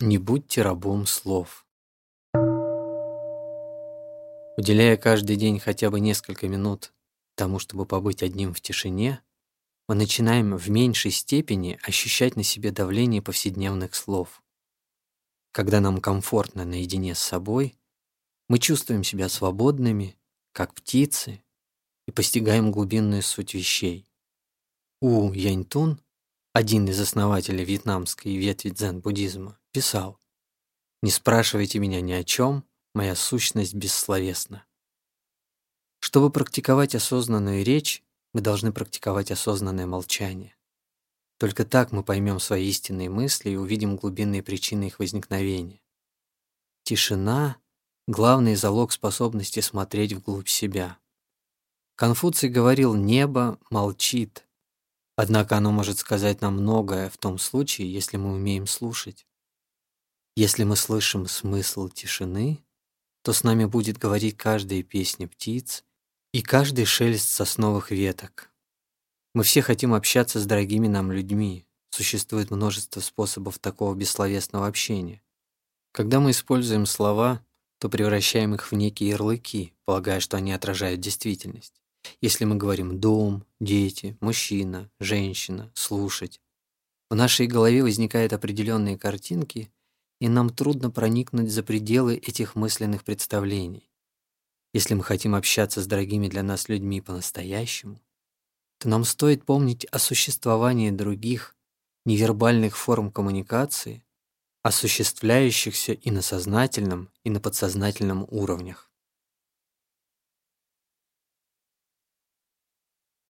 Не будьте рабом слов. Уделяя каждый день хотя бы несколько минут тому, чтобы побыть одним в тишине, мы начинаем в меньшей степени ощущать на себе давление повседневных слов. Когда нам комфортно наедине с собой, мы чувствуем себя свободными, как птицы, и постигаем глубинную суть вещей. У Яньтун, один из основателей вьетнамской ветви дзен-буддизма, писал «Не спрашивайте меня ни о чем, моя сущность бессловесна». Чтобы практиковать осознанную речь, мы должны практиковать осознанное молчание. Только так мы поймем свои истинные мысли и увидим глубинные причины их возникновения. Тишина — главный залог способности смотреть вглубь себя. Конфуций говорил «небо молчит», однако оно может сказать нам многое в том случае, если мы умеем слушать. Если мы слышим смысл тишины, то с нами будет говорить каждая песня птиц и каждый шелест сосновых веток. Мы все хотим общаться с дорогими нам людьми. Существует множество способов такого бессловесного общения. Когда мы используем слова, то превращаем их в некие ярлыки, полагая, что они отражают действительность. Если мы говорим «дом», «дети», «мужчина», «женщина», «слушать», в нашей голове возникают определенные картинки, и нам трудно проникнуть за пределы этих мысленных представлений. Если мы хотим общаться с дорогими для нас людьми по-настоящему, то нам стоит помнить о существовании других невербальных форм коммуникации, осуществляющихся и на сознательном, и на подсознательном уровнях.